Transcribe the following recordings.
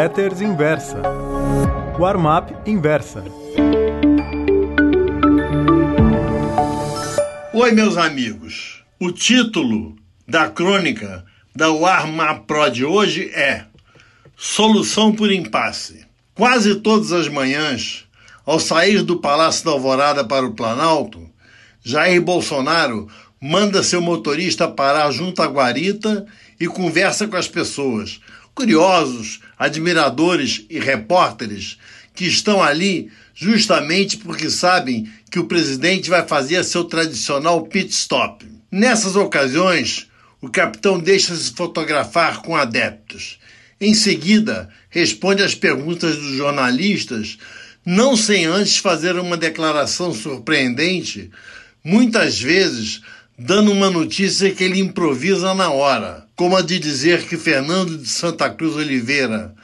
Letters Inversa. Warm-up Inversa. Oi, meus amigos. O título da crônica da Warm-up Pro de hoje é Solução por impasse. Quase todas as manhãs, ao sair do Palácio da Alvorada para o Planalto, Jair Bolsonaro manda seu motorista parar junto à guarita e conversa com as pessoas, curiosos, admiradores e repórteres que estão ali justamente porque sabem que o presidente vai fazer seu tradicional pit stop. Nessas ocasiões, o capitão deixa-se fotografar com adeptos. Em seguida, responde às perguntas dos jornalistas, não sem antes fazer uma declaração surpreendente, muitas vezes dando uma notícia que ele improvisa na hora, como a de dizer que Fernando de Santa Cruz Oliveira,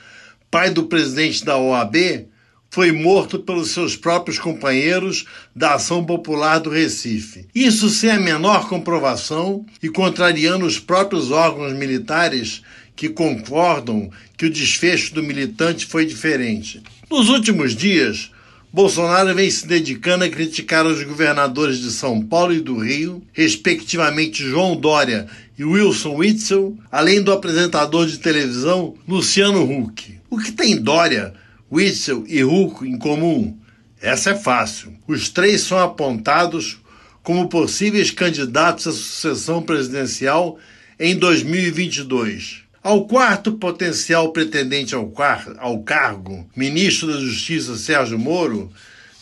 pai do presidente da OAB, foi morto pelos seus próprios companheiros da Ação Popular do Recife. Isso sem a menor comprovação e contrariando os próprios órgãos militares que concordam que o desfecho do militante foi diferente. Nos últimos dias, Bolsonaro vem se dedicando a criticar os governadores de São Paulo e do Rio, respectivamente João Dória e Wilson Witzel, além do apresentador de televisão Luciano Huck. O que tem Dória, Witzel e Huck em comum? Essa é fácil. Os três são apontados como possíveis candidatos à sucessão presidencial em 2022. Ao quarto potencial pretendente ao, car ao cargo, ministro da Justiça Sérgio Moro,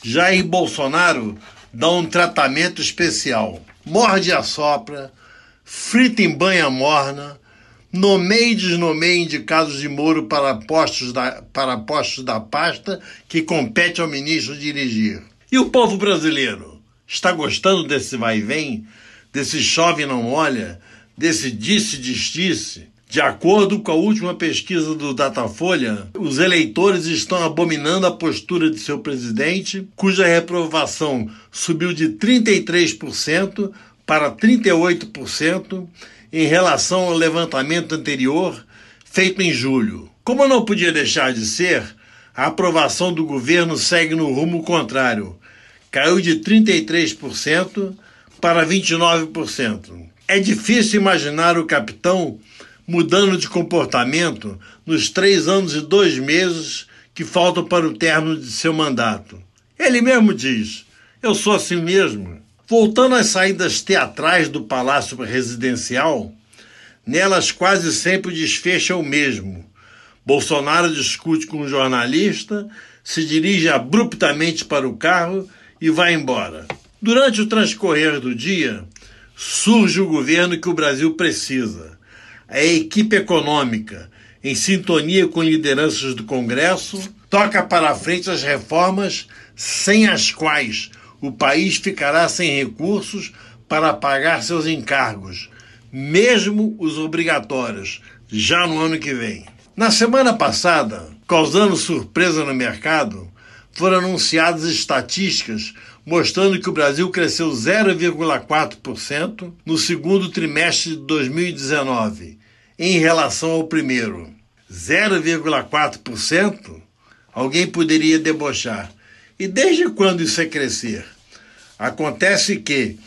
Jair Bolsonaro dá um tratamento especial. Morde a sopra, frita em banha morna, nomeia e desnomeia indicados de Moro para postos, da, para postos da pasta que compete ao ministro dirigir. E o povo brasileiro? Está gostando desse vai e vem? Desse chove não olha? Desse disse-destice? De acordo com a última pesquisa do Datafolha, os eleitores estão abominando a postura de seu presidente, cuja reprovação subiu de 33% para 38% em relação ao levantamento anterior feito em julho. Como não podia deixar de ser, a aprovação do governo segue no rumo contrário. Caiu de 33% para 29%. É difícil imaginar o capitão mudando de comportamento nos três anos e dois meses que faltam para o término de seu mandato. Ele mesmo diz: Eu sou assim mesmo. Voltando às saídas teatrais do palácio residencial, nelas quase sempre o desfecho é o mesmo. Bolsonaro discute com um jornalista, se dirige abruptamente para o carro e vai embora. Durante o transcorrer do dia, surge o governo que o Brasil precisa a equipe econômica, em sintonia com lideranças do Congresso, toca para frente as reformas sem as quais o país ficará sem recursos para pagar seus encargos, mesmo os obrigatórios, já no ano que vem. Na semana passada, causando surpresa no mercado, foram anunciadas estatísticas mostrando que o Brasil cresceu 0,4% no segundo trimestre de 2019, em relação ao primeiro. 0,4%? Alguém poderia debochar. E desde quando isso é crescer? Acontece que,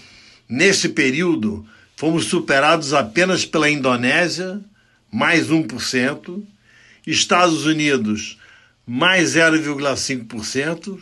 nesse período, fomos superados apenas pela Indonésia, mais 1%, Estados Unidos, mais 0,5%,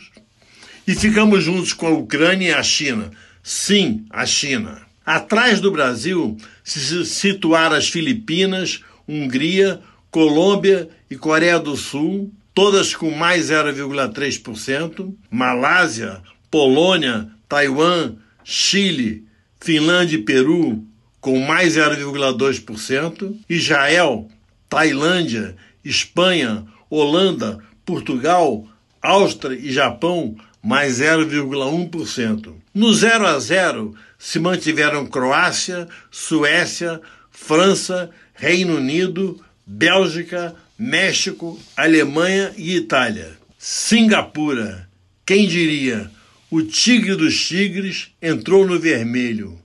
e ficamos juntos com a Ucrânia e a China. Sim, a China. Atrás do Brasil se situaram as Filipinas, Hungria, Colômbia e Coreia do Sul, todas com mais 0,3%, Malásia, Polônia, Taiwan, Chile, Finlândia e Peru com mais 0,2%, Israel, Tailândia, Espanha, Holanda, Portugal, Áustria e Japão mais 0,1%. No 0 a 0 se mantiveram Croácia, Suécia, França, Reino Unido, Bélgica, México, Alemanha e Itália. Singapura, quem diria, o tigre dos tigres entrou no vermelho,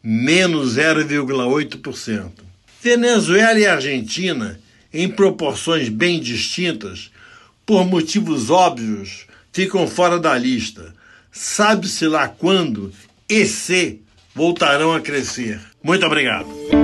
menos 0,8%. Venezuela e Argentina em proporções bem distintas, por motivos óbvios, ficam fora da lista. Sabe-se lá quando e se voltarão a crescer. Muito obrigado.